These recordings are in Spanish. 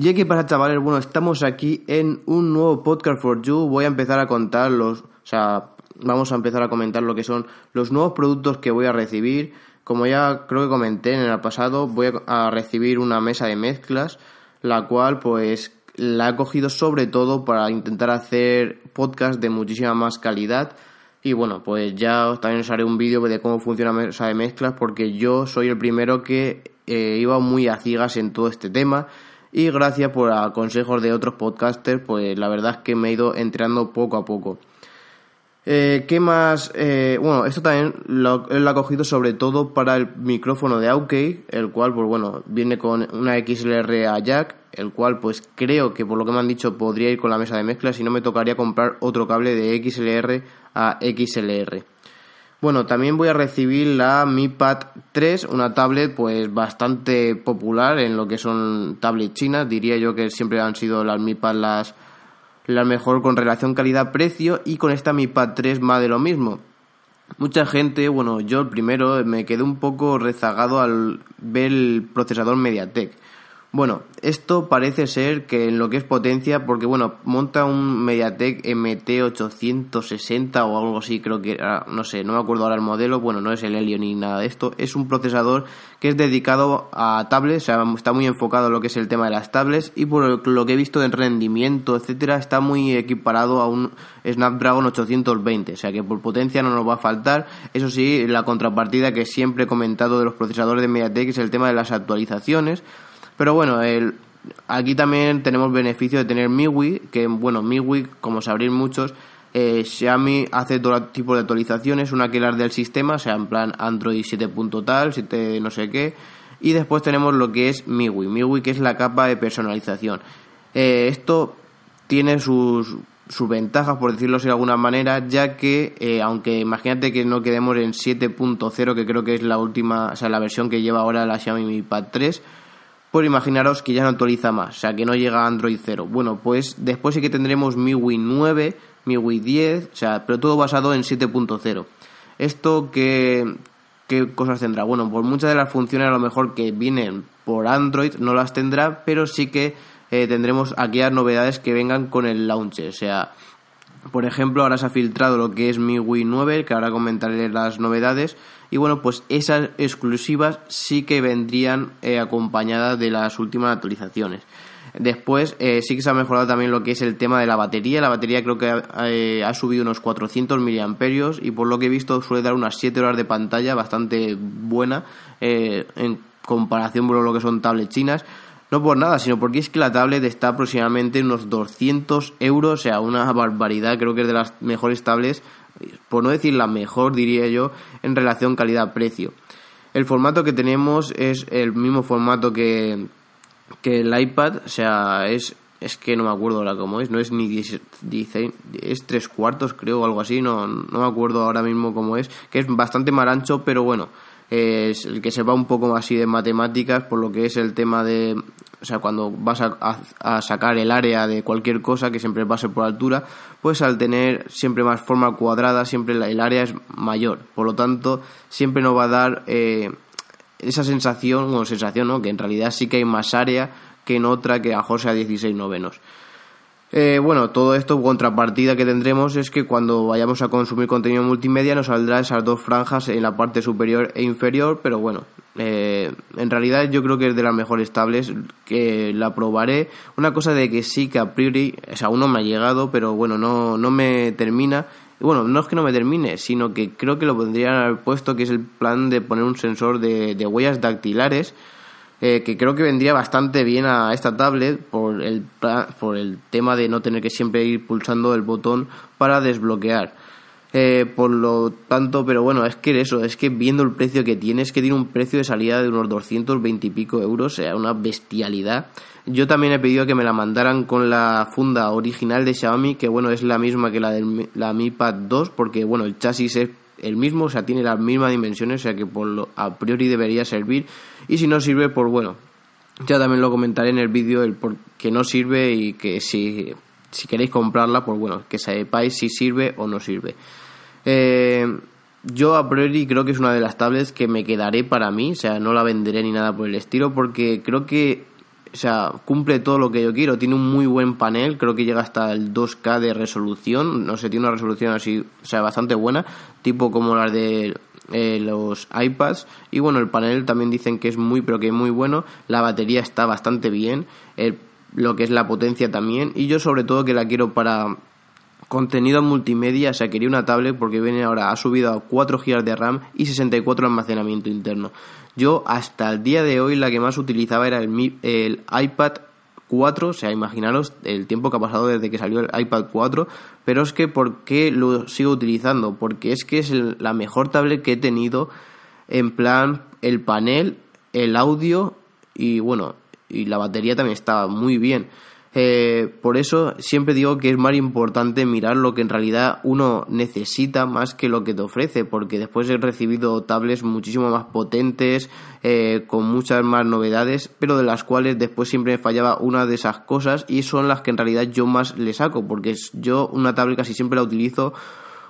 Y qué pasa, chavales, bueno, estamos aquí en un nuevo podcast for you. Voy a empezar a contar los, o sea, vamos a empezar a comentar lo que son los nuevos productos que voy a recibir. Como ya creo que comenté en el pasado, voy a recibir una mesa de mezclas, la cual pues la he cogido sobre todo para intentar hacer podcast de muchísima más calidad. Y bueno, pues ya también os haré un vídeo de cómo funciona la mesa de mezclas porque yo soy el primero que eh, iba muy a ciegas en todo este tema y gracias por a consejos de otros podcasters, pues la verdad es que me he ido entrando poco a poco. Eh, ¿Qué más? Eh, bueno, esto también lo, lo, he cogido sobre todo para el micrófono de Aukey, el cual, pues bueno, viene con una XLR a jack, el cual, pues creo que por lo que me han dicho podría ir con la mesa de mezcla, si no me tocaría comprar otro cable de XLR a XLR. Bueno, también voy a recibir la Mi Pad 3, una tablet pues bastante popular en lo que son tablets chinas. Diría yo que siempre han sido las Mi Pad las, las mejor con relación calidad-precio y con esta Mi Pad 3 más de lo mismo. Mucha gente, bueno, yo primero me quedé un poco rezagado al ver el procesador MediaTek. Bueno, esto parece ser que en lo que es potencia, porque bueno, monta un MediaTek MT860 o algo así, creo que no sé, no me acuerdo ahora el modelo, bueno, no es el Helio ni nada de esto, es un procesador que es dedicado a tablets, o sea, está muy enfocado en lo que es el tema de las tablets y por lo que he visto en rendimiento, etcétera, está muy equiparado a un Snapdragon 820, o sea que por potencia no nos va a faltar, eso sí, la contrapartida que siempre he comentado de los procesadores de MediaTek es el tema de las actualizaciones, pero bueno, el, aquí también tenemos beneficio de tener MIUI, que bueno, MIUI, como sabréis muchos, eh, Xiaomi hace todo tipo de actualizaciones, una que las del sistema, o sea, en plan Android 7. tal, 7 no sé qué, y después tenemos lo que es MIUI, MIUI que es la capa de personalización. Eh, esto tiene sus, sus ventajas, por decirlo de alguna manera, ya que, eh, aunque imagínate que no quedemos en 7.0, que creo que es la última, o sea, la versión que lleva ahora la Xiaomi Mi Pad 3, pues imaginaros que ya no actualiza más, o sea que no llega a Android 0. Bueno, pues después sí que tendremos MIUI 9, MIUI 10, o sea, pero todo basado en 7.0. Esto qué, qué cosas tendrá? Bueno, pues muchas de las funciones a lo mejor que vienen por Android no las tendrá, pero sí que eh, tendremos aquellas novedades que vengan con el launcher, o sea, por ejemplo, ahora se ha filtrado lo que es MIUI 9, que ahora comentaré las novedades. Y bueno, pues esas exclusivas sí que vendrían eh, acompañadas de las últimas actualizaciones. Después eh, sí que se ha mejorado también lo que es el tema de la batería. La batería creo que eh, ha subido unos 400 miliamperios y por lo que he visto suele dar unas 7 horas de pantalla bastante buena en comparación con lo que son tablets chinas. No por nada, sino porque es que la tablet está aproximadamente en unos 200 euros, o sea, una barbaridad, creo que es de las mejores tablets, por no decir la mejor, diría yo, en relación calidad-precio. El formato que tenemos es el mismo formato que, que el iPad, o sea, es, es que no me acuerdo ahora cómo es, no es ni 16, es tres cuartos creo o algo así, no, no me acuerdo ahora mismo cómo es, que es bastante más ancho, pero bueno, es el que se va un poco así de matemáticas por lo que es el tema de o sea cuando vas a, sacar el área de cualquier cosa que siempre pase por altura pues al tener siempre más forma cuadrada siempre el área es mayor. Por lo tanto siempre nos va a dar eh, esa sensación o sensación no que en realidad sí que hay más área que en otra que a mejor sea 16 novenos eh, bueno, todo esto, contrapartida que tendremos es que cuando vayamos a consumir contenido multimedia nos saldrá esas dos franjas en la parte superior e inferior, pero bueno, eh, en realidad yo creo que es de las mejores tablets que la probaré. Una cosa de que sí que a priori, o sea, aún no me ha llegado, pero bueno, no, no me termina. Bueno, no es que no me termine, sino que creo que lo podrían haber puesto, que es el plan de poner un sensor de huellas dactilares eh, que creo que vendría bastante bien a esta tablet por el, por el tema de no tener que siempre ir pulsando el botón para desbloquear. Eh, por lo tanto, pero bueno, es que eso, es que viendo el precio que tiene, es que tiene un precio de salida de unos 220 y pico euros, o sea, una bestialidad. Yo también he pedido que me la mandaran con la funda original de Xiaomi, que bueno, es la misma que la de la Mi Pad 2, porque bueno, el chasis es el mismo, o sea, tiene las mismas dimensiones, o sea que por lo, a priori debería servir. Y si no sirve, pues bueno, ya también lo comentaré en el vídeo el por qué no sirve y que si, si queréis comprarla, pues bueno, que sepáis si sirve o no sirve. Eh, yo a priori creo que es una de las tablets que me quedaré para mí, o sea, no la venderé ni nada por el estilo, porque creo que o sea, cumple todo lo que yo quiero. Tiene un muy buen panel, creo que llega hasta el 2K de resolución. No sé, tiene una resolución así, o sea, bastante buena, tipo como las de eh, los iPads. Y bueno, el panel también dicen que es muy, pero que muy bueno. La batería está bastante bien, lo que es la potencia también. Y yo, sobre todo, que la quiero para contenido multimedia, o sea, quería una tablet porque viene ahora, ha subido a 4 GB de RAM y 64 de almacenamiento interno. Yo hasta el día de hoy la que más utilizaba era el, el iPad 4, o sea, imaginaros el tiempo que ha pasado desde que salió el iPad 4, pero es que ¿por qué lo sigo utilizando? Porque es que es la mejor tablet que he tenido en plan el panel, el audio y bueno, y la batería también estaba muy bien. Eh, por eso siempre digo que es más importante mirar lo que en realidad uno necesita más que lo que te ofrece, porque después he recibido tablets muchísimo más potentes, eh, con muchas más novedades, pero de las cuales después siempre me fallaba una de esas cosas y son las que en realidad yo más le saco, porque yo una tablet casi siempre la utilizo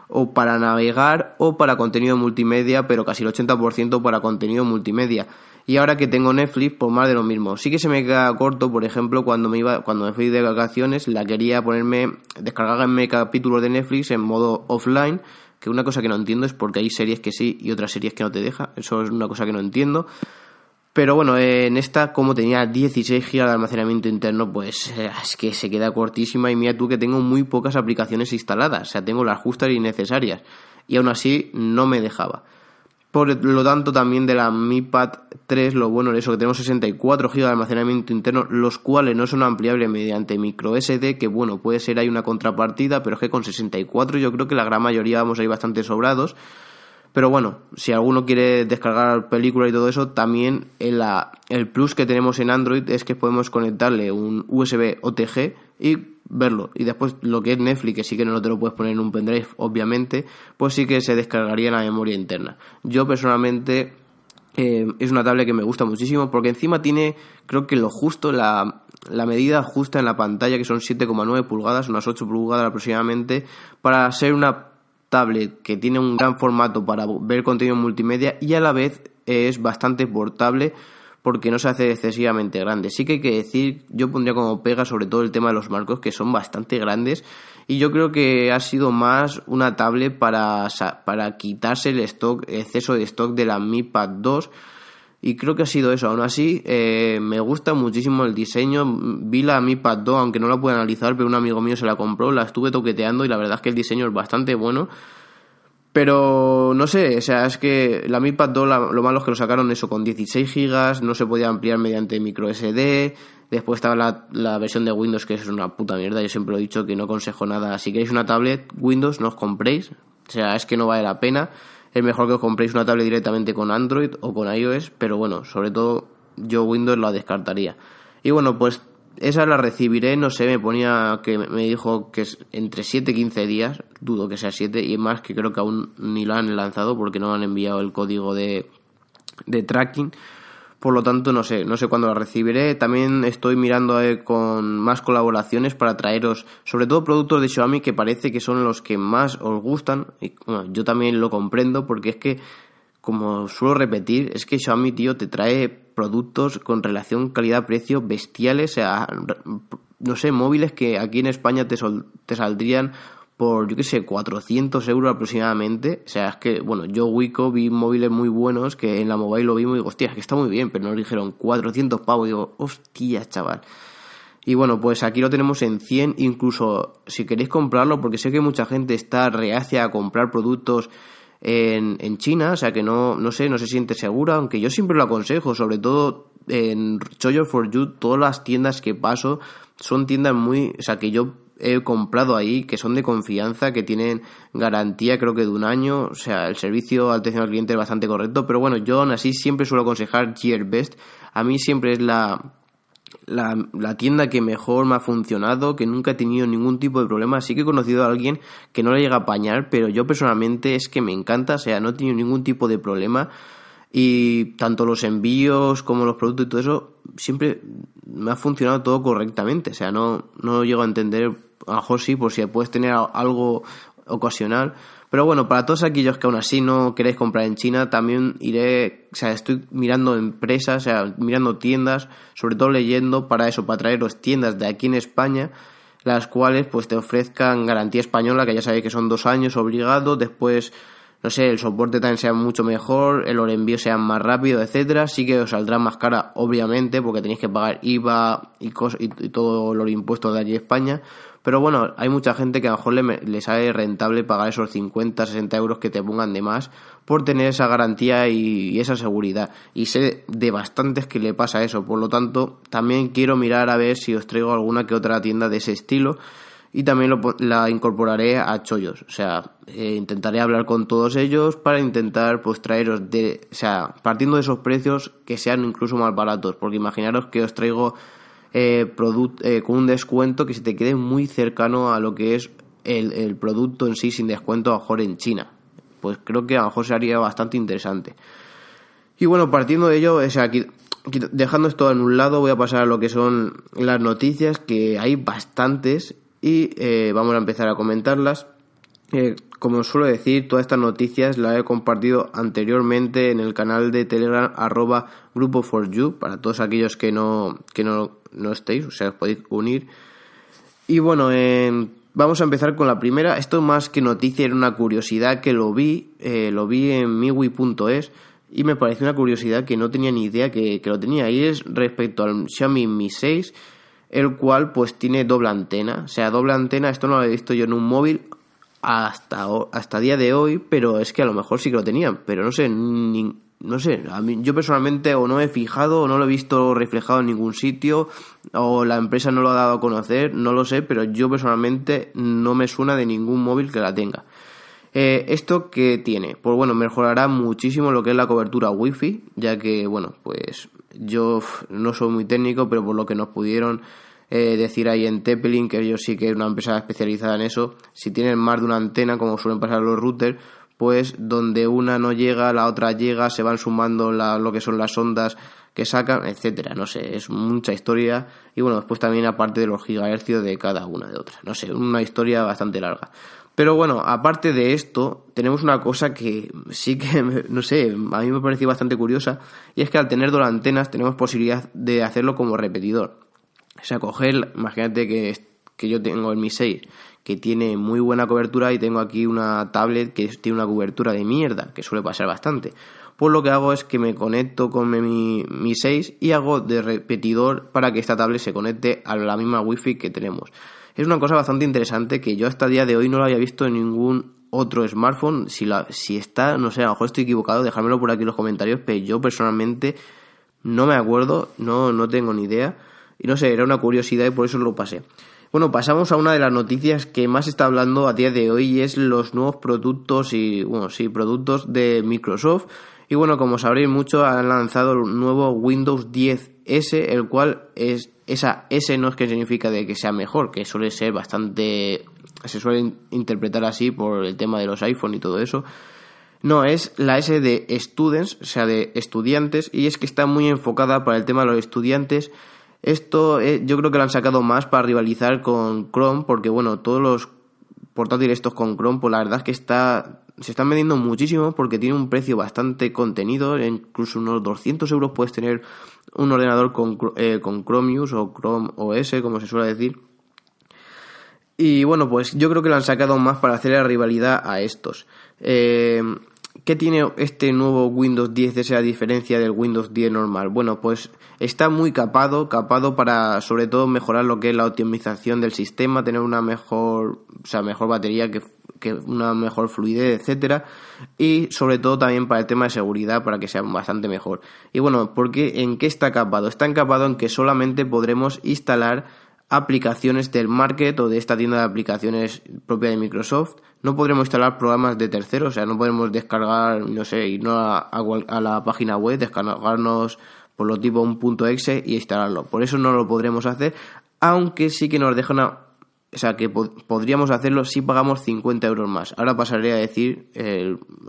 o para navegar o para contenido multimedia, pero casi el 80% para contenido multimedia. Y ahora que tengo Netflix, pues más de lo mismo. Sí que se me queda corto, por ejemplo, cuando me iba, cuando me fui de vacaciones, la quería ponerme, descargarme capítulos de Netflix en modo offline, que una cosa que no entiendo es porque hay series que sí y otras series que no te deja. Eso es una cosa que no entiendo. Pero bueno, en esta, como tenía 16 GB de almacenamiento interno, pues eh, es que se queda cortísima y mira tú que tengo muy pocas aplicaciones instaladas, o sea, tengo las justas y necesarias. Y aún así no me dejaba. Por lo tanto, también de la Mi Pad 3, lo bueno es eso, que tenemos 64 GB de almacenamiento interno, los cuales no son ampliables mediante micro SD, que bueno, puede ser hay una contrapartida, pero es que con 64 yo creo que la gran mayoría vamos a ir bastante sobrados. Pero bueno, si alguno quiere descargar películas y todo eso, también el, el plus que tenemos en Android es que podemos conectarle un USB OTG y verlo. Y después lo que es Netflix, que sí que no te lo puedes poner en un pendrive, obviamente, pues sí que se descargaría en la memoria interna. Yo personalmente eh, es una tablet que me gusta muchísimo porque encima tiene, creo que lo justo, la, la medida justa en la pantalla, que son 7,9 pulgadas, unas 8 pulgadas aproximadamente, para ser una tablet que tiene un gran formato para ver contenido multimedia y a la vez es bastante portable porque no se hace excesivamente grande. Sí que hay que decir, yo pondría como pega sobre todo el tema de los marcos que son bastante grandes y yo creo que ha sido más una tablet para, para quitarse el stock, exceso de stock de la Mi Pad 2 y creo que ha sido eso. Aún así, eh, me gusta muchísimo el diseño. Vi la Mi Pad 2, aunque no la pude analizar, pero un amigo mío se la compró, la estuve toqueteando y la verdad es que el diseño es bastante bueno. Pero no sé, o sea, es que la Mi Pad 2 lo malo es que lo sacaron eso con 16 GB, no se podía ampliar mediante micro SD. Después estaba la, la, versión de Windows que es una puta mierda, yo siempre lo he dicho que no aconsejo nada. Si queréis una tablet Windows, no os compréis, o sea, es que no vale la pena. Es mejor que os compréis una tablet directamente con Android o con iOS, pero bueno, sobre todo yo Windows la descartaría. Y bueno, pues esa la recibiré, no sé, me ponía que me dijo que es entre 7 y 15 días, dudo que sea 7 y más que creo que aún ni la han lanzado porque no han enviado el código de, de tracking. Por lo tanto, no sé, no sé cuándo la recibiré. También estoy mirando con más colaboraciones para traeros, sobre todo productos de Xiaomi que parece que son los que más os gustan. Y, bueno, yo también lo comprendo porque es que, como suelo repetir, es que Xiaomi, tío, te trae productos con relación calidad-precio bestiales. O sea, no sé, móviles que aquí en España te, te saldrían por, yo qué sé, 400 euros aproximadamente. O sea, es que, bueno, yo Wico vi móviles muy buenos que en la mobile lo vimos y digo, hostia, es que está muy bien, pero nos dijeron 400 pavos. Y digo, hostia, chaval. Y bueno, pues aquí lo tenemos en 100, incluso si queréis comprarlo, porque sé que mucha gente está reacia a comprar productos en, en China, o sea que no, no sé, no se siente segura, aunque yo siempre lo aconsejo, sobre todo en Choyo for You, todas las tiendas que paso son tiendas muy, o sea que yo he comprado ahí que son de confianza, que tienen garantía creo que de un año, o sea, el servicio atención al cliente es bastante correcto, pero bueno, yo aún así siempre suelo aconsejar Gearbest, a mí siempre es la, la, tienda que mejor me ha funcionado, que nunca he tenido ningún tipo de problema. Sí que he conocido a alguien que no le llega a apañar, pero yo personalmente es que me encanta, o sea, no he tenido ningún tipo de problema. Y tanto los envíos como los productos y todo eso, siempre me ha funcionado todo correctamente. O sea, no, no llego a entender a lo mejor sí, por si puedes tener algo ocasional, Pero bueno, para todos aquellos que aún así no queréis comprar en China, también iré, o sea, estoy mirando empresas, mirando tiendas, sobre todo leyendo para eso, para traeros tiendas de aquí en España, las cuales pues te ofrezcan garantía española, que ya sabéis que son dos años obligados, después no sé, el soporte también sea mucho mejor, el envío sea más rápido, etcétera, sí que os saldrá más cara, obviamente, porque tenéis que pagar IVA y, y, todos los impuestos de allí España. Pero bueno, hay mucha gente que a lo mejor le, le, sale rentable pagar esos 50, 60 euros que te pongan de más por tener esa garantía y, esa seguridad. Y sé de bastantes que le pasa eso. Por lo tanto, también quiero mirar a ver si os traigo alguna que otra tienda de ese estilo y también la incorporaré a chollos. O sea, eh, intentaré hablar con todos ellos para intentar pues traeros de, o sea, partiendo de esos precios que sean incluso más baratos, porque imaginaros que os traigo eh, eh, con un descuento que se te quede muy cercano a lo que es el, producto en sí sin descuento a lo mejor en China. Pues creo que a lo mejor sería bastante interesante. Y bueno, partiendo de ello, o sea, dejando esto en un lado, voy a pasar a lo que son las noticias, que hay bastantes y eh, vamos a empezar a comentarlas. Eh, como suelo decir, todas estas noticias las he compartido anteriormente en el canal de Telegram arroba grupo for you para todos aquellos que no, que no, no estéis, o sea, os podéis unir. Y bueno, vamos a empezar con la primera. Esto más que noticia era una curiosidad que lo vi, eh, lo vi en miwi.es y me pareció una curiosidad que no tenía ni idea que, lo tenía. Y es respecto al Xiaomi Mi 6 el cual pues tiene doble antena. O sea, doble antena, esto no lo he visto yo en un móvil hasta, hasta día de hoy, pero es que a lo mejor sí que lo tenían, pero no sé, no sé, a mí, yo personalmente o no he fijado o no lo he visto reflejado en ningún sitio o la empresa no lo ha dado a conocer, no lo sé, pero yo personalmente no me suena de ningún móvil que la tenga. Eh, ¿Esto qué tiene? Pues bueno, mejorará muchísimo lo que es la cobertura wifi, ya que, bueno, pues yo no soy muy técnico, pero por lo que nos pudieron eh, decir ahí en Teppelin, que ellos sí que es una empresa especializada en eso, si tienen más de una antena, como suelen pasar los routers, pues donde una no llega, la otra llega, se van sumando lo que son las ondas que sacan, etcétera, no sé, es mucha historia y bueno, después también aparte de los gigahercios de cada una de otras, no sé, una historia bastante larga. Pero bueno, aparte de esto, tenemos una cosa que sí que, no sé, a mí me pareció bastante curiosa, y es que al tener dos antenas tenemos posibilidad de hacerlo como repetidor. O sea, coger, imagínate que, que yo tengo el Mi 6, que tiene muy buena cobertura, y tengo aquí una tablet que tiene una cobertura de mierda, que suele pasar bastante. Pues lo que hago es que me conecto con mi, mi 6 y hago de repetidor para que esta tablet se conecte a la misma wifi que tenemos. Es una cosa bastante interesante que yo hasta el día de hoy no lo había visto en ningún otro smartphone. Si, la, si está, no sé, a lo mejor estoy equivocado, dejármelo por aquí en los comentarios, pero yo personalmente no me acuerdo, no, no tengo ni idea. Y no sé, era una curiosidad y por eso lo pasé. Bueno, pasamos a una de las noticias que más está hablando a día de hoy y es los nuevos productos y, bueno, sí, productos de Microsoft. Y bueno, como sabréis mucho, han lanzado el nuevo Windows 10S, el cual es esa S no es que significa de que sea mejor, que suele ser bastante, se suele interpretar así por el tema de los iPhone y todo eso. No, es la S de students, o sea, de estudiantes, y es que está muy enfocada para el tema de los estudiantes. Esto eh, yo creo que lo han sacado más para rivalizar con Chrome, porque bueno, todos los portátiles estos con Chrome, pues la verdad es que está, se están vendiendo muchísimo porque tiene un precio bastante contenido, incluso unos 200 euros puedes tener un ordenador con, eh, con Chromius o Chrome OS, como se suele decir. Y bueno, pues yo creo que lo han sacado más para hacer la rivalidad a estos. Eh, ¿Qué tiene este nuevo Windows 10 esa diferencia del Windows 10 normal? Bueno, pues está muy capado, capado para sobre todo mejorar lo que es la optimización del sistema, tener una mejor, o sea, mejor batería que, una mejor fluidez, etcétera, y sobre todo también para el tema de seguridad para que sea bastante mejor. Y bueno, ¿por qué, ¿en qué está capado? Está encapado en que solamente podremos instalar aplicaciones del market o de esta tienda de aplicaciones propia de Microsoft. No podremos instalar programas de terceros, o sea, no podemos descargar, no sé, irnos a, la página web, descargarnos por lo tipo un punto .exe y instalarlo. Por eso no lo podremos hacer, aunque sí que nos deja una... O sea, que podríamos hacerlo si pagamos 50 euros más. Ahora pasaré a decir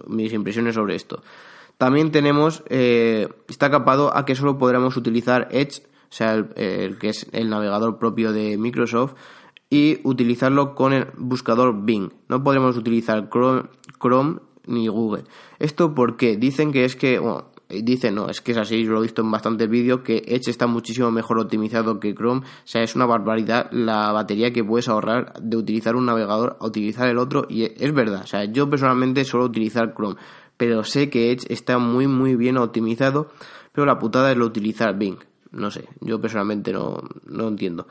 mis impresiones sobre esto. También tenemos, eh, está capado a que solo podremos utilizar Edge o sea, el, que es el navegador propio de Microsoft, y utilizarlo con el buscador Bing. No podremos utilizar Chrome, ni Google. ¿Esto por qué? Dicen que es que, bueno, dicen no, es que es así, yo lo he visto en bastantes vídeos, que Edge está muchísimo mejor optimizado que Chrome, o sea, es una barbaridad la batería que puedes ahorrar de utilizar un navegador a utilizar el otro, y es verdad, o sea, yo personalmente suelo utilizar Chrome, pero sé que Edge está muy muy bien optimizado, pero la putada es lo utilizar Bing, no sé, yo personalmente no, no entiendo.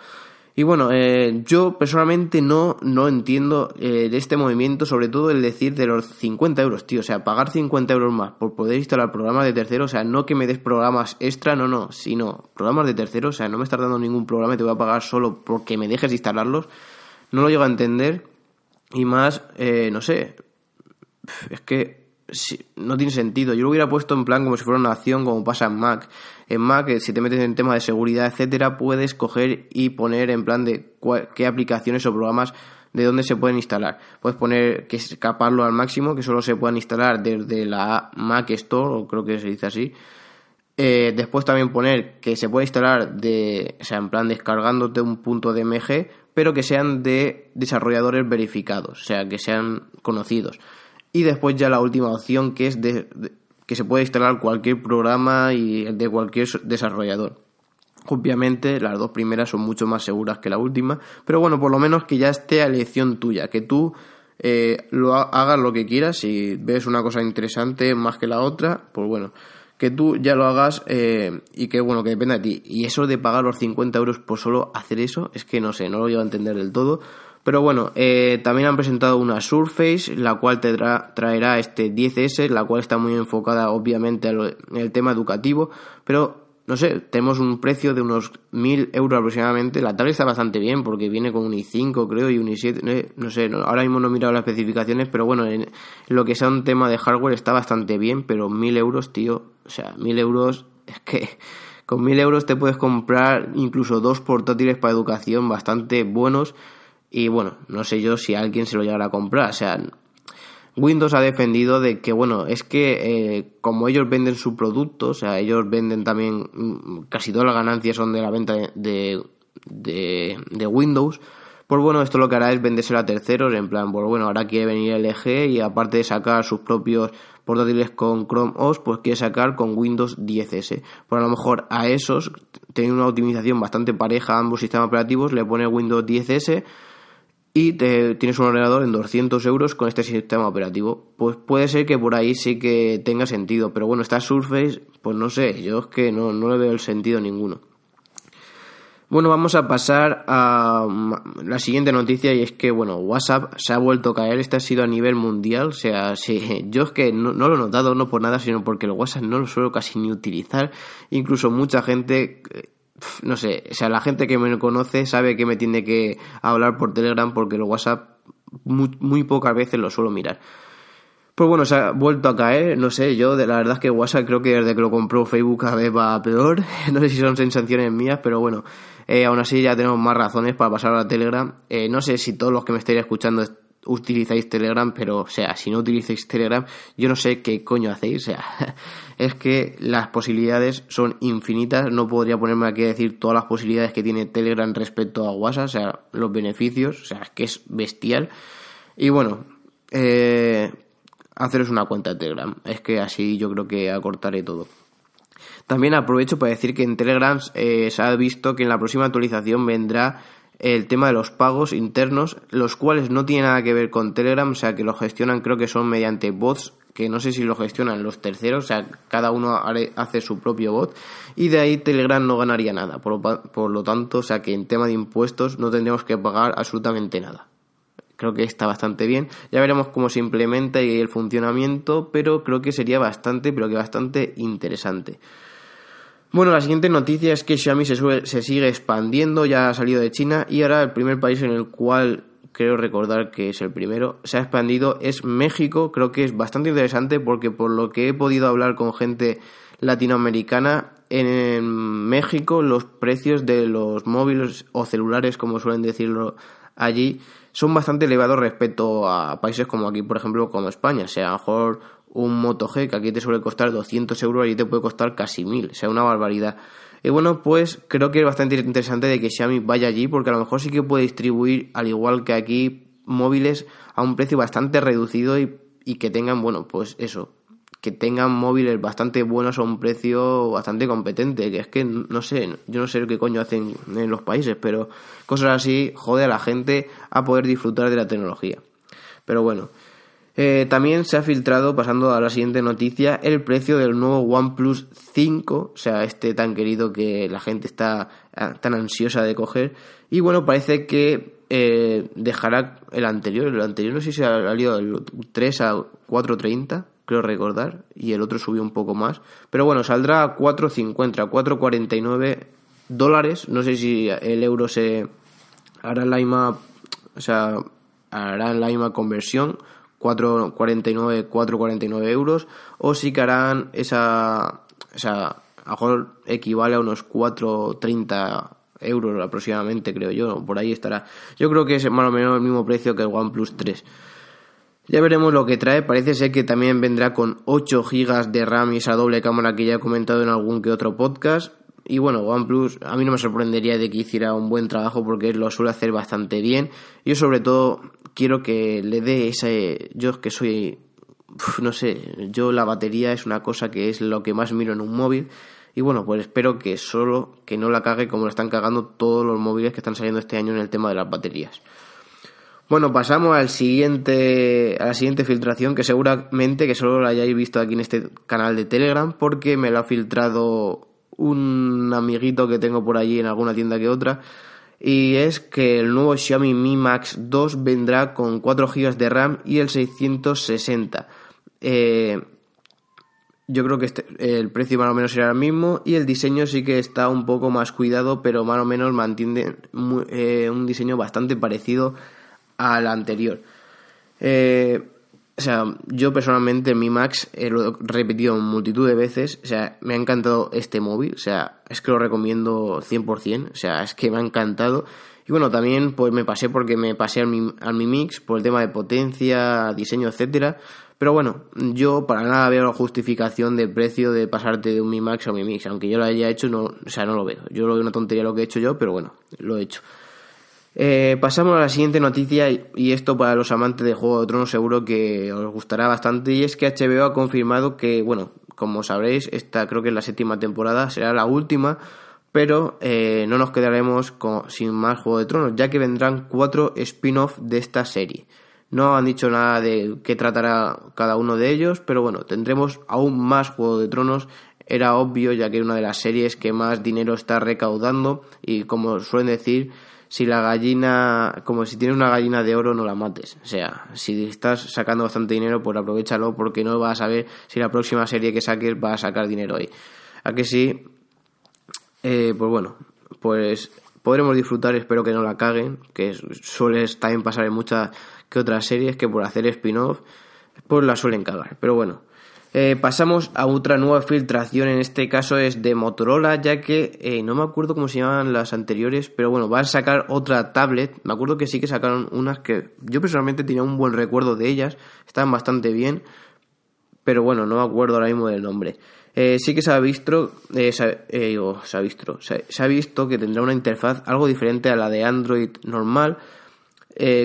Y bueno, eh, yo personalmente no, no entiendo eh, de este movimiento, sobre todo el decir de los 50 euros, tío. O sea, pagar 50 euros más por poder instalar programas de tercero, o sea, no que me des programas extra, no, no, sino programas de tercero, o sea, no me estás dando ningún programa y te voy a pagar solo porque me dejes instalarlos. No lo llego a entender. Y más, eh, no sé, es que no tiene sentido. Yo lo hubiera puesto en plan como si fuera una acción, como pasa en Mac. En Mac, eh, si te metes en tema de seguridad, etcétera, puedes coger y poner en plan de qué aplicaciones o programas de dónde se pueden instalar. Puedes poner que escaparlo al máximo, que solo se puedan instalar desde la Mac Store, o creo que se dice así. Eh, después también poner que se puede instalar de, o sea, en plan descargándote un punto de MG, pero que sean de desarrolladores verificados, o sea, que sean conocidos. Y después ya la última opción que es de, que se puede instalar cualquier programa y de cualquier desarrollador. Obviamente las dos primeras son mucho más seguras que la última, pero bueno, por lo menos que ya esté a elección tuya, que tú eh, lo hagas lo que quieras, si ves una cosa interesante más que la otra, pues bueno, que tú ya lo hagas eh, y que bueno, que dependa de ti. Y eso de pagar los 50 euros por solo hacer eso, es que no sé, no lo llevo a entender del todo. Pero bueno, eh, también han presentado una Surface, la cual te traerá este 10S, la cual está muy enfocada obviamente en el tema educativo, pero no sé, tenemos un precio de unos 1000 euros aproximadamente. La tablet está bastante bien porque viene con un i5 creo y un i7, no, sé, ahora mismo no he mirado las especificaciones, pero bueno, en lo que sea un tema de hardware está bastante bien, pero 1000 euros, tío, o sea, 1000 euros es que... Con 1000 euros te puedes comprar incluso dos portátiles para educación bastante buenos y bueno, no sé yo si alguien se lo llegará a comprar. O sea, Windows ha defendido de que, bueno, es que eh, como ellos venden su producto, o sea, ellos venden también, mm, casi todas las ganancias son de la venta de, de, Windows, pues bueno, esto lo que hará es vendérselo a terceros, en plan, pues bueno, ahora quiere venir LG y aparte de sacar sus propios portátiles con Chrome OS, pues quiere sacar con Windows 10S. Pues a lo mejor a esos, teniendo una optimización bastante pareja a ambos sistemas operativos, le pone Windows 10S y tienes un ordenador en 200 euros con este sistema operativo. Pues puede ser que por ahí sí que tenga sentido, pero bueno, esta Surface, pues no sé, yo es que no, no le veo el sentido ninguno. Bueno, vamos a pasar a la siguiente noticia y es que, bueno, WhatsApp se ha vuelto a caer. Este ha sido a nivel mundial. O sea, sí, yo es que no, no, lo he notado, no por nada, sino porque el WhatsApp no lo suelo casi ni utilizar. Incluso mucha gente no sé, o sea, la gente que me conoce sabe que me tiene que hablar por Telegram porque el WhatsApp muy, pocas veces lo suelo mirar. Pues bueno, se ha vuelto a caer, no sé, yo de la verdad es que WhatsApp creo que desde que lo compró Facebook cada vez va peor, no sé si son sensaciones mías, pero bueno, eh, aún así ya tenemos más razones para pasar a Telegram. Eh, no sé si todos los que me estéis escuchando utilizáis Telegram, pero o sea, si no utilizáis Telegram, yo no sé qué coño hacéis, o sea, es que las posibilidades son infinitas, no podría ponerme aquí a decir todas las posibilidades que tiene Telegram respecto a WhatsApp, o sea, los beneficios, o sea, es que es bestial. Y bueno, eh, haceros una cuenta de Telegram, es que así yo creo que acortaré todo. También aprovecho para decir que en Telegram eh, se ha visto que en la próxima actualización vendrá el tema de los pagos internos, los cuales no tienen nada que ver con Telegram, o sea que lo gestionan creo que son mediante bots, que no sé si lo gestionan los terceros, o sea, cada uno hace su propio bot, y de ahí Telegram no ganaría nada, por lo, por lo tanto, o sea que en tema de impuestos no tendríamos que pagar absolutamente nada. Creo que está bastante bien. Ya veremos cómo se implementa y el funcionamiento, pero creo que sería bastante, pero que bastante interesante. Bueno, la siguiente noticia es que Xiaomi se, se sigue expandiendo, ya ha salido de China y ahora el primer país en el cual creo recordar que es el primero, se ha expandido es México. Creo que es bastante interesante porque por lo que he podido hablar con gente latinoamericana, en México los precios de los móviles o celulares, como suelen decirlo allí, son bastante elevados respecto a países como aquí, por ejemplo, como España. O sea, a lo mejor un Moto G que aquí te suele costar 200 euros, allí te puede costar casi 1000, o sea, una barbaridad. Y bueno, pues creo que es bastante interesante de que Xiaomi vaya allí porque a lo mejor sí que puede distribuir, al igual que aquí, móviles a un precio bastante reducido y, y que tengan, bueno, pues eso, que tengan móviles bastante buenos a un precio bastante competente, que es que no sé, yo no sé qué coño hacen en los países, pero cosas así jode a la gente a poder disfrutar de la tecnología. Pero bueno, eh, también se ha filtrado, pasando a la siguiente noticia, el precio del nuevo OnePlus 5, o sea, este tan querido que la gente está ah, tan ansiosa de coger. Y bueno, parece que eh, dejará el anterior, el anterior no sé si ha salido del 3 a 4.30 creo recordar, y el otro subió un poco más. Pero bueno, saldrá a 4.50, 4.49 dólares. No sé si el euro se hará la misma, o sea, hará la misma conversión, 4.49, 4.49 euros, o si que harán esa, o sea, a lo mejor equivale a unos 4.30 euros aproximadamente, creo yo, por ahí estará. Yo creo que es más o menos el mismo precio que el OnePlus 3. Ya veremos lo que trae. Parece ser que también vendrá con 8 GB de RAM y esa doble cámara que ya he comentado en algún que otro podcast. Y bueno, OnePlus a mí no me sorprendería de que hiciera un buen trabajo porque lo suele hacer bastante bien. Yo sobre todo quiero que le dé ese... Yo que soy... no sé, yo la batería es una cosa que es lo que más miro en un móvil. Y bueno, pues espero que solo que no la cague como lo están cagando todos los móviles que están saliendo este año en el tema de las baterías. Bueno, pasamos al siguiente, a la siguiente filtración que seguramente que solo la hayáis visto aquí en este canal de Telegram porque me lo ha filtrado un amiguito que tengo por allí en alguna tienda que otra y es que el nuevo Xiaomi Mi Max 2 vendrá con 4 GB de RAM y el 660. Eh, yo creo que este, el precio más o menos será el mismo y el diseño sí que está un poco más cuidado, pero más o menos mantiene eh, un diseño bastante parecido a la anterior. Eh, o sea, yo personalmente mi Max lo he repetido multitud de veces. O sea, me ha encantado este móvil. O sea, es que lo recomiendo 100%. O sea, es que me ha encantado. Y bueno, también pues me pasé porque me pasé al mi, al mi Mix por el tema de potencia, diseño, etcétera. Pero bueno, yo para nada veo la justificación de precio de pasarte de un Mi Max a un Mi Mix. Aunque yo lo haya hecho, no, o sea, no lo veo. Yo lo veo una tontería lo que he hecho yo, pero bueno, lo he hecho. Eh, pasamos a la siguiente noticia y esto para los amantes de Juego de Tronos seguro que os gustará bastante y es que HBO ha confirmado que, bueno, como sabréis, esta creo que es la séptima temporada, será la última, pero eh, no nos quedaremos sin más Juego de Tronos, ya que vendrán cuatro spin-off de esta serie. No han dicho nada de qué tratará cada uno de ellos, pero bueno, tendremos aún más Juego de Tronos. Era obvio, ya que es una de las series que más dinero está recaudando y como suelen decir, si la gallina, como si tienes una gallina de oro, no la mates. O sea, si estás sacando bastante dinero, pues aprovechalo porque no vas a saber si la próxima serie que saques va a sacar dinero ahí. A que sí, eh, pues bueno, pues podremos disfrutar, espero que no la caguen, que suele también pasar en muchas que otras series que por hacer spin-off, pues la suelen cagar. Pero bueno, eh, pasamos a otra nueva filtración, en este caso es de Motorola, ya que eh, no me acuerdo cómo se llaman las anteriores, pero bueno, van a sacar otra tablet. Me acuerdo que sí que sacaron unas que yo personalmente tenía un buen recuerdo de ellas, estaban bastante bien, pero bueno, no me acuerdo ahora mismo del nombre. Eh, sí que se ha visto, se, ha, visto, se, ha visto que tendrá una interfaz algo diferente a la de Android normal,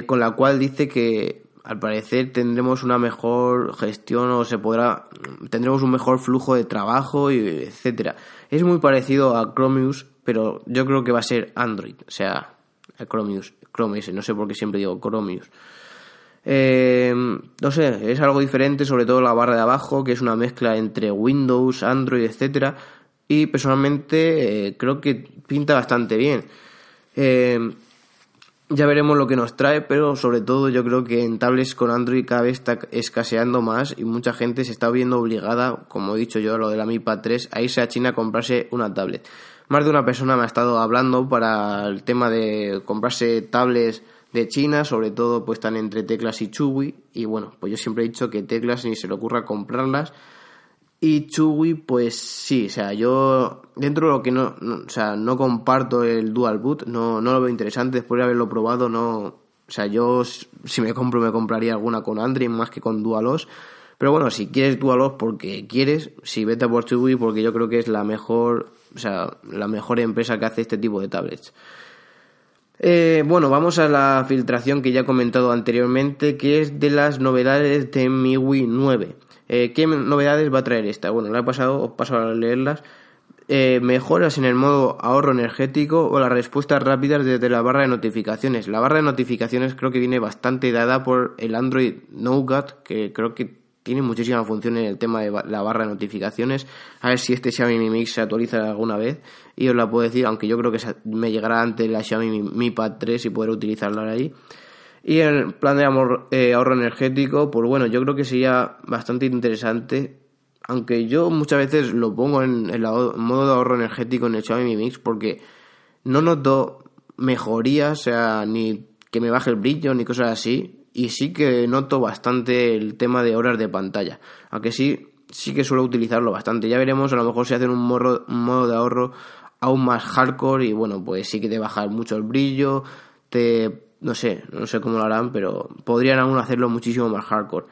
con la cual dice que al parecer tendremos una mejor gestión o se podrá tendremos un mejor flujo de trabajo y etcétera. Es muy parecido a Chromius pero yo creo que va a ser Android o sea Chromius Chromius no sé por qué siempre digo Chromius eh, no sé es algo diferente sobre todo la barra de abajo que es una mezcla entre Windows Android etcétera y personalmente eh, creo que pinta bastante bien. Eh, ya veremos lo que nos trae, pero sobre todo yo creo que en tablets con Android cada vez está escaseando más y mucha gente se está viendo obligada, como he dicho yo, a lo de la Mi Pad 3, a irse a China a comprarse una tablet. Más de una persona me ha estado hablando para el tema de comprarse tablets de China, sobre todo pues están entre Teclas y Chewy y bueno, pues yo siempre he dicho que Teclas ni se le ocurra comprarlas y Chewy, pues sí, o sea, yo dentro de lo que no, o sea, no comparto el dual boot, no, no lo veo interesante, después de haberlo probado, no, o sea, yo si me compro me compraría alguna con Android más que con Dualos, pero bueno, si quieres Dualos porque quieres, si vete por Chewy porque yo creo que es la mejor, o sea, la mejor empresa que hace este tipo de tablets. Eh, bueno, vamos a la filtración que ya he comentado anteriormente, que es de las novedades de MIUI 9. Eh, ¿Qué novedades va a traer esta? Bueno, la he pasado, os paso a leerlas. Eh, mejoras en el modo ahorro energético o las respuestas rápidas desde la barra de notificaciones. La barra de notificaciones creo que viene bastante dada por el Android Nougat, que creo que tiene muchísimas funciones en el tema de la barra de notificaciones. A ver si este Xiaomi Mi Mix se actualiza alguna vez y os la puedo decir, aunque yo creo que me llegará antes la Xiaomi Mi Pad 3 y poder utilizarla ahí. Y el plan de eh, ahorro energético, pues bueno, yo creo que sería bastante interesante. Aunque yo muchas veces lo pongo en el modo de ahorro energético en el Xiaomi Mi Mix porque no noto mejorías, o sea, ni que me baje el brillo ni cosas así y sí que noto bastante el tema de horas de pantalla. Aunque sí, sí que suelo utilizarlo bastante. Ya veremos, a lo mejor si hacen un, modo de ahorro aún más hardcore y bueno, pues sí que te baja mucho el brillo, te... no sé, no sé cómo lo harán, pero podrían aún hacerlo muchísimo más hardcore.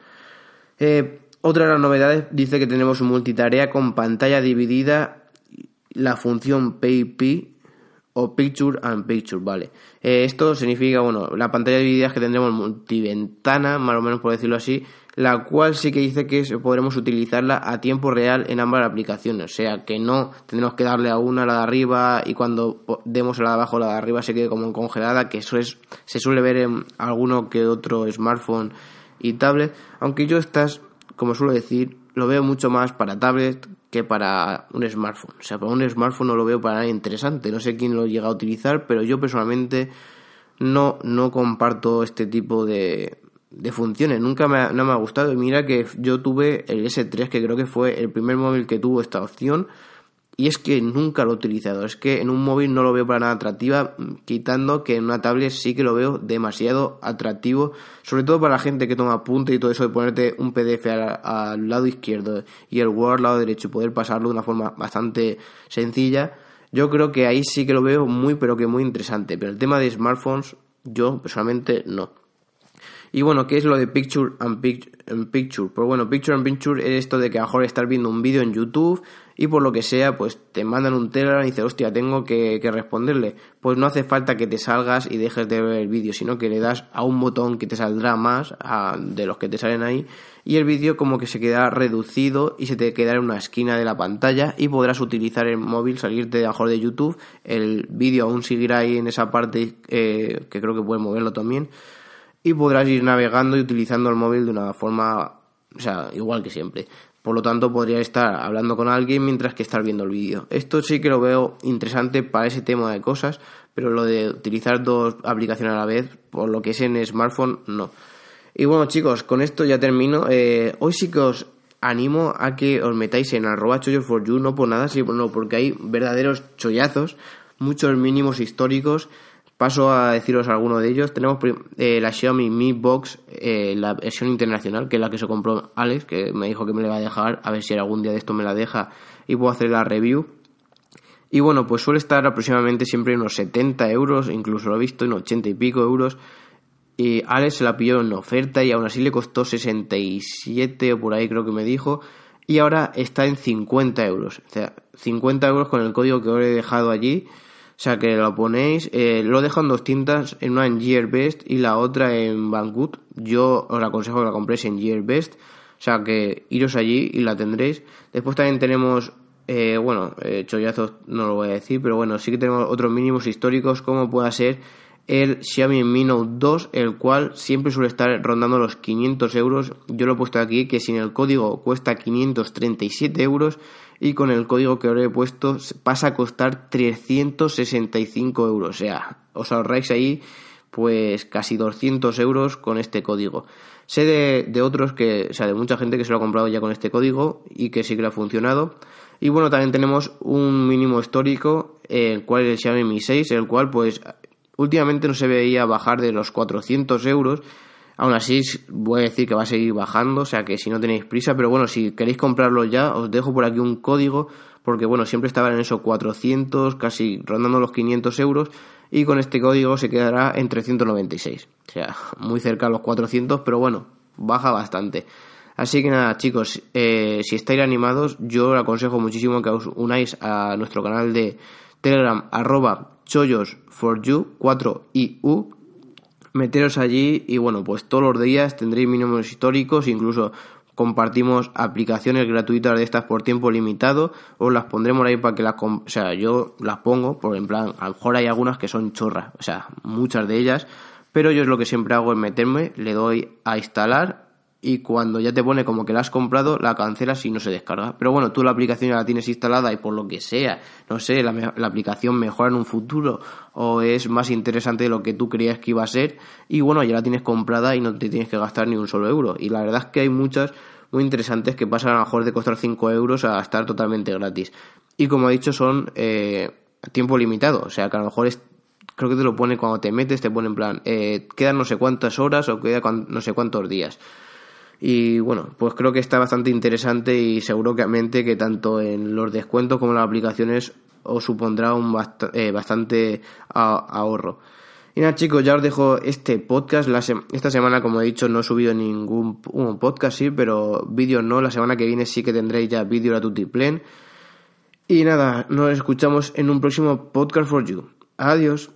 Eh, otra de las novedades dice que tenemos un multitarea con pantalla dividida, la función PIP o Picture and Picture, vale. Eh, esto significa, bueno, la pantalla dividida es que tendremos multiventana, más o menos por decirlo así, la cual sí que dice que podremos utilizarla a tiempo real en ambas aplicaciones, o sea que no tendremos que darle a una la de arriba y cuando demos la de abajo la de arriba se quede como congelada, que eso es se suele ver en alguno que otro smartphone y tablet, aunque yo estas, como suelo decir, lo veo mucho más para tablet que para un smartphone. O sea, para un smartphone no lo veo para nada interesante. No sé quién lo llega a utilizar, pero yo personalmente no, no comparto este tipo de, de funciones. Nunca me no me ha gustado. Y mira que yo tuve el S3, que creo que fue el primer móvil que tuvo esta opción. Y es que nunca lo he utilizado. Es que en un móvil no lo veo para nada atractiva, quitando que en una tablet sí que lo veo demasiado atractivo, sobre todo para la gente que toma apunte y todo eso de ponerte un PDF al, lado izquierdo y el Word al lado derecho y poder pasarlo de una forma bastante sencilla. Yo creo que ahí sí que lo veo muy, pero que muy interesante. Pero el tema de smartphones, yo personalmente no. Y bueno, ¿qué es lo de Picture and Picture? Pues bueno, Picture and Picture es esto de que a lo mejor estás viendo un vídeo en YouTube y por lo que sea, pues te mandan un Telegram y dices, hostia, tengo que, responderle. Pues no hace falta que te salgas y dejes de ver el vídeo, sino que le das a un botón que te saldrá más de los que te salen ahí y el vídeo como que se quedará reducido y se te quedará en una esquina de la pantalla y podrás utilizar el móvil, salirte de mejor de YouTube, el vídeo aún seguirá ahí en esa parte eh, que creo que puedes moverlo también y podrás ir navegando y utilizando el móvil de una forma, o sea, igual que siempre. Por lo tanto, podría estar hablando con alguien mientras que estar viendo el vídeo. Esto sí que lo veo interesante para ese tema de cosas, pero lo de utilizar dos aplicaciones a la vez, por lo que es en smartphone, no. Y bueno, chicos, con esto ya termino. Eh, hoy sí que os animo a que os metáis en arroba for you, no por nada, sino porque hay verdaderos chollazos, muchos mínimos históricos Paso a deciros alguno de ellos. Tenemos eh, la Xiaomi Mi Box, eh, la versión internacional, que es la que se compró Alex, que me dijo que me le va a dejar, a ver si algún día de esto me la deja y puedo hacer la review. Y bueno, pues suele estar aproximadamente siempre en unos 70 euros, incluso lo he visto en 80 y pico euros. Y Alex se la pilló en oferta y aún así le costó 67 o por ahí creo que me dijo. Y ahora está en 50 euros. O sea, 50 euros con el código que os he dejado allí. O sea que lo ponéis, eh, lo dejo en dos tintas, una en Gearbest y la otra en Banggood. Yo os aconsejo que la compréis en Gearbest, o sea que iros allí y la tendréis. Después también tenemos, eh, bueno, eh, chollazos no lo voy a decir, pero bueno, sí que tenemos otros mínimos históricos como pueda ser el Xiaomi Mi Note 2, el cual siempre suele estar rondando los 500 euros. Yo lo he puesto aquí que sin el código cuesta 537 euros y con el código que os he puesto pasa a costar 365 euros. O sea, os ahorráis ahí pues casi 200 euros con este código. Sé de, otros que, o sea, de mucha gente que se lo ha comprado ya con este código y que sí que ha funcionado. Y bueno, también tenemos un mínimo histórico, el cual es el Xiaomi Mi 6, el cual pues últimamente no se veía bajar de los 400 euros Aún así, voy a decir que va a seguir bajando, o sea que si no tenéis prisa, pero bueno, si queréis comprarlo ya, os dejo por aquí un código, porque bueno, siempre estaban en esos 400, casi rondando los 500 euros, y con este código se quedará en 396. O sea, muy cerca a los 400, pero bueno, baja bastante. Así que nada, chicos, eh, si estáis animados, yo os aconsejo muchísimo que os unáis a nuestro canal de Telegram arroba chollos for you 4IU. Meteros allí y bueno, pues todos los días tendréis mínimos históricos, incluso compartimos aplicaciones gratuitas de estas por tiempo limitado, os las pondremos ahí para que las... O sea, yo las pongo, por en plan, a lo mejor hay algunas que son chorras, o sea, muchas de ellas, pero yo es lo que siempre hago es meterme, le doy a instalar y cuando ya te pone como que la has comprado, la cancelas y no se descarga. Pero bueno, tú la aplicación ya la tienes instalada y por lo que sea, no sé, la, aplicación mejora en un futuro o es más interesante de lo que tú creías que iba a ser y bueno, ya la tienes comprada y no te tienes que gastar ni un solo euro. Y la verdad es que hay muchas muy interesantes que pasan a lo mejor de costar 5 euros a estar totalmente gratis. Y como he dicho, son eh, tiempo limitado, o sea que a lo mejor es creo que te lo pone cuando te metes, te pone en plan, eh, quedan no sé cuántas horas o quedan no sé cuántos días. Y bueno, pues creo que está bastante interesante y seguro que tanto en los descuentos como en las aplicaciones os supondrá un eh, bastante ahorro. Y nada chicos, ya os dejo este podcast. esta semana, como he dicho, no he subido ningún podcast, sí, pero vídeo no. La semana que viene sí que tendréis ya vídeo a Tutiplen. Y nada, nos escuchamos en un próximo podcast for you. Adiós.